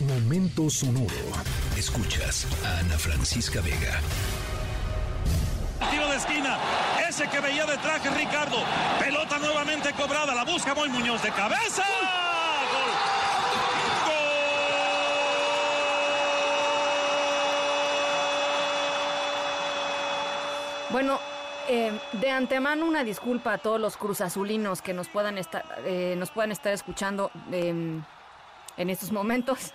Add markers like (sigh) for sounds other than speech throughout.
Momento sonoro. Escuchas a Ana Francisca Vega. Tiro de esquina, ese que veía de traje Ricardo. Pelota nuevamente cobrada, la busca Moy Muñoz de cabeza. ¡Gol! Bueno, eh, de antemano una disculpa a todos los cruzazulinos que nos puedan estar, eh, nos puedan estar escuchando eh, en estos momentos.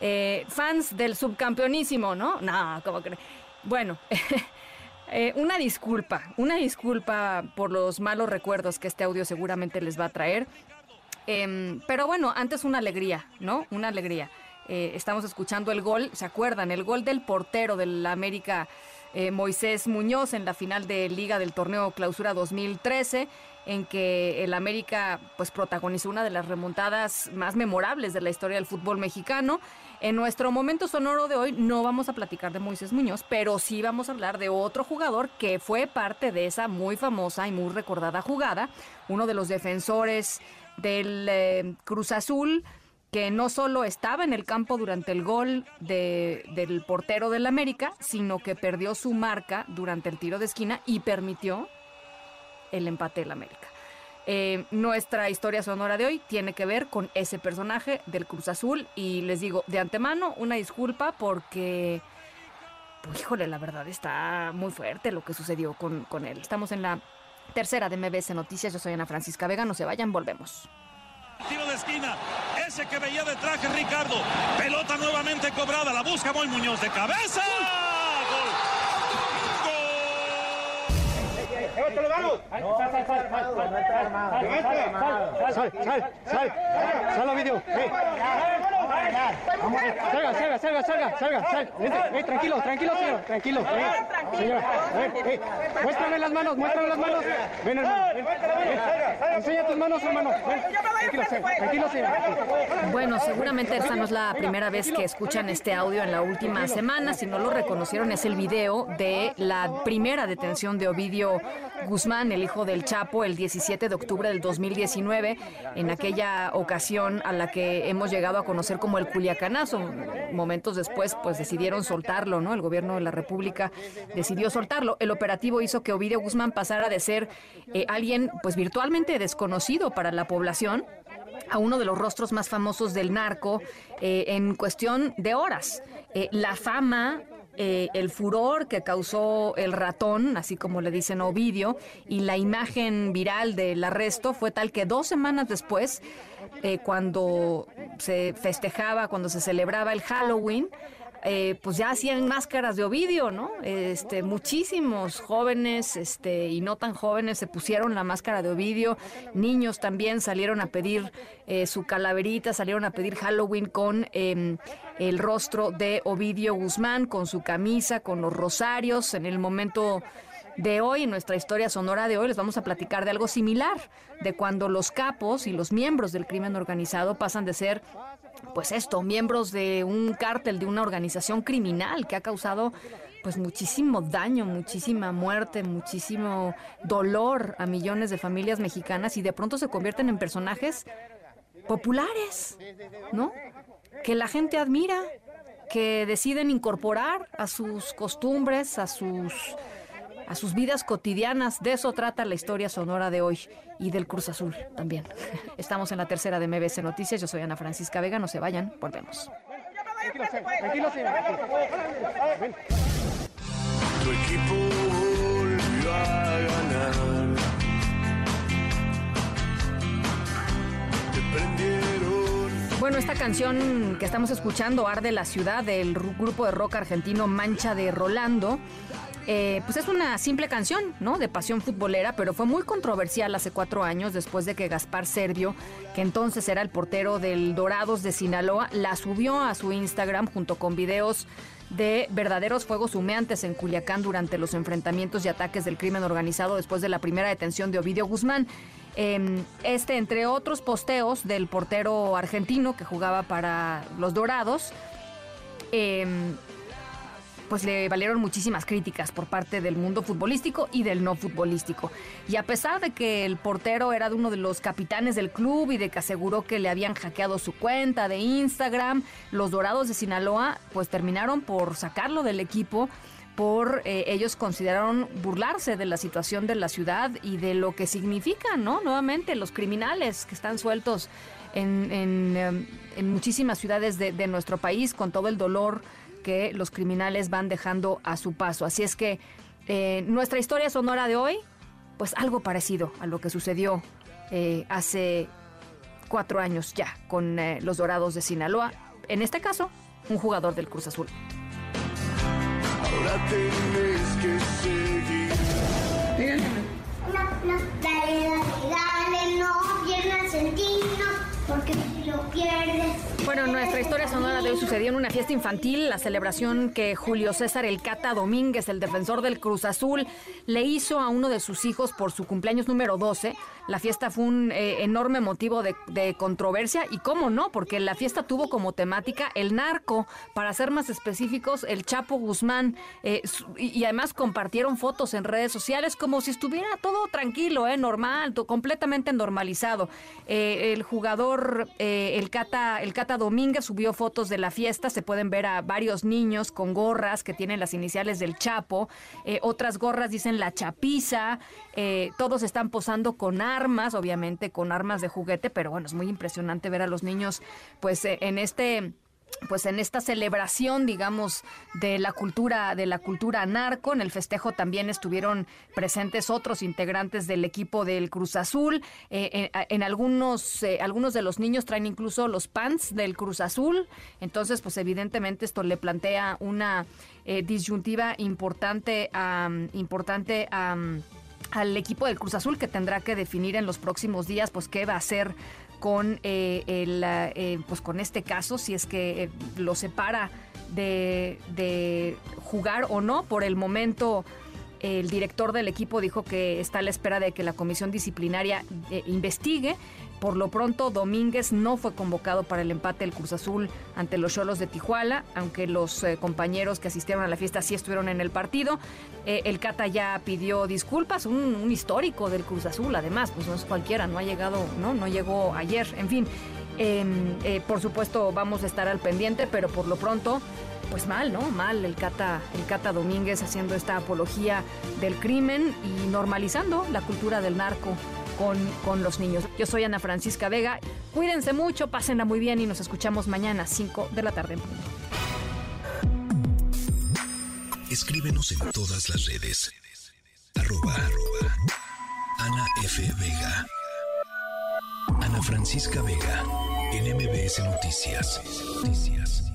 Eh, fans del subcampeonísimo, ¿no? No, ¿cómo creen? Bueno, (laughs) eh, una disculpa, una disculpa por los malos recuerdos que este audio seguramente les va a traer. Em, pero bueno, antes una alegría, ¿no? Una alegría. Eh, estamos escuchando el gol, ¿se acuerdan? El gol del portero del América, Moisés Muñoz, en la final de Liga del Torneo Clausura 2013, en que el América pues protagonizó una de las remontadas más memorables de la historia del fútbol mexicano. En nuestro momento sonoro de hoy no vamos a platicar de Moisés Muñoz, pero sí vamos a hablar de otro jugador que fue parte de esa muy famosa y muy recordada jugada, uno de los defensores del eh, Cruz Azul que no solo estaba en el campo durante el gol de- del portero del América, sino que perdió su marca durante el tiro de esquina y permitió el empate del América. Eh, nuestra historia sonora de hoy tiene que ver con ese personaje del Cruz Azul y les digo de antemano una disculpa porque, pues, híjole, la verdad está muy fuerte lo que sucedió con, con él. Estamos en la tercera de MBS Noticias, yo soy Ana Francisca Vega, no se vayan, volvemos. Tiro de esquina, ese que veía de traje Ricardo. Pelota nuevamente cobrada, la busca Moy Muñoz de cabeza. Sal, sal, sal, sal a video. Ey. Salga, salga, salga, salga, salga, sal. Vente, ey, tranquilo, tranquilo, señor, tranquilo. ey. Señora, ey, ey. muéstrame las manos, muéstrame las manos. Ven, hermano. Enseña tus manos, hermano. Señor, tranquilo, señor. Bueno, seguramente esta no es la primera vez que escuchan este audio en la última semana. Si no lo reconocieron, es el video de la primera detención de Ovidio Guzmán, el hijo del Chapo, el 17 de octubre del 2019, en aquella ocasión a la que hemos llegado a conocer como el Culiacanazo. Momentos después, pues decidieron soltarlo, ¿no? El gobierno de la República decidió soltarlo. El operativo hizo que Ovidio Guzmán pasara de ser eh, alguien, pues virtualmente desconocido para la población a uno de los rostros más famosos del narco eh, en cuestión de horas. Eh, la fama, eh, el furor que causó el ratón, así como le dicen Ovidio, y la imagen viral del arresto fue tal que dos semanas después, eh, cuando se festejaba, cuando se celebraba el Halloween, eh, pues ya hacían máscaras de Ovidio, ¿no? Este, muchísimos jóvenes, este, y no tan jóvenes se pusieron la máscara de Ovidio, niños también salieron a pedir eh, su calaverita, salieron a pedir Halloween con em, el rostro de Ovidio Guzmán, con su camisa, con los rosarios, en el momento de hoy, en nuestra historia sonora de hoy, les vamos a platicar de algo similar, de cuando los capos y los miembros del crimen organizado pasan de ser, pues esto, miembros de un cártel, de una organización criminal que ha causado pues muchísimo daño, muchísima muerte, muchísimo dolor a millones de familias mexicanas y de pronto se convierten en personajes populares, ¿no? Que la gente admira, que deciden incorporar a sus costumbres, a sus a sus vidas cotidianas. De eso trata la historia sonora de hoy y del Cruz Azul también. (laughs) Estamos en la tercera de MBC Noticias. Yo soy Ana Francisca Vega. No se vayan, volvemos. Tranquilo, tranquilo. Tu equipo volvió a ganar. Te prendieron. Bueno, esta canción que estamos escuchando, Arde la Ciudad, del ru- grupo de rock argentino Mancha de Rolando, eh, pues es una simple canción, ¿no? De pasión futbolera, pero fue muy controversial hace cuatro años después de que Gaspar Servio, que entonces era el portero del Dorados de Sinaloa, la subió a su Instagram junto con videos de verdaderos fuegos humeantes en Culiacán durante los enfrentamientos y ataques del crimen organizado después de la primera detención de Ovidio Guzmán. Eh, este, entre otros posteos del portero argentino que jugaba para los Dorados, eh, pues le valieron muchísimas críticas por parte del mundo futbolístico y del no futbolístico. Y a pesar de que el portero era de uno de los capitanes del club y de que aseguró que le habían hackeado su cuenta de Instagram, los Dorados de Sinaloa pues terminaron por sacarlo del equipo por eh, ellos consideraron burlarse de la situación de la ciudad y de lo que significan, ¿no? Nuevamente, los criminales que están sueltos en, en, em, muchísimas ciudades de, de, nuestro país con todo el dolor que los criminales van dejando a su paso. Así es que eh, nuestra historia sonora de hoy, pues algo parecido a lo que sucedió eh, hace cuatro años ya con eh, los Dorados de Sinaloa. En este caso, un jugador del Cruz Azul. Ahora tienes que seguir. No, no, dale, dale, dale, no pierdas el tino, porque si lo pierdes. Bueno, nuestra historia sonora de hoy sucedió en una fiesta infantil, la celebración que Julio César El Cata Domínguez, el defensor del Cruz Azul, le hizo a uno de sus hijos por su cumpleaños número 12. La fiesta fue un eh, enorme motivo de, controversia y cómo no, porque la fiesta tuvo como temática el narco, para ser más específicos, el Chapo Guzmán, eh, y, y, además compartieron fotos en redes sociales como si estuviera todo tranquilo, eh, normal, completamente normalizado. Eh, el jugador, el Cata, el Cata Domínguez subió fotos de la fiesta, se pueden ver a varios niños con gorras que tienen las iniciales del Chapo, eh, otras gorras dicen la chapiza, eh, todos están posando con armas, obviamente con armas de juguete, pero bueno, es muy impresionante ver a los niños pues eh, en este pues en esta celebración, digamos, de la cultura, de la cultura narco, en el festejo también estuvieron presentes otros integrantes del equipo del Cruz Azul. Eh, en, en, algunos, eh, algunos de los niños traen incluso los pants del Cruz Azul. Entonces, pues evidentemente esto le plantea una eh, disyuntiva importante, importante al equipo del Cruz Azul que tendrá que definir en los próximos días, pues qué va a hacer con eh, el eh, pues con este caso si es que eh, lo separa de, de, jugar o no. Por el momento el director del equipo dijo que está a la espera de que la comisión disciplinaria investigue por lo pronto, Domínguez no fue convocado para el empate del Cruz Azul ante los Cholos de Tijuana, aunque los eh, compañeros que asistieron a la fiesta sí estuvieron en el partido. Eh, el Cata ya pidió disculpas, un, histórico del Cruz Azul, además, pues no es cualquiera, no ha llegado, no, no llegó ayer, en fin. Eh, por supuesto, vamos a estar al pendiente, pero por lo pronto pues mal, ¿no? Mal el Cata, el Cata Domínguez haciendo esta apología del crimen y normalizando la cultura del narco con, con, los niños. Yo soy Ana Francisca Vega. Cuídense mucho, pásenla muy bien y nos escuchamos mañana, 5 de la tarde. Escríbenos en todas las redes. Arroba Ana F. Vega. Ana Francisca Vega. En MBS Noticias. Noticias.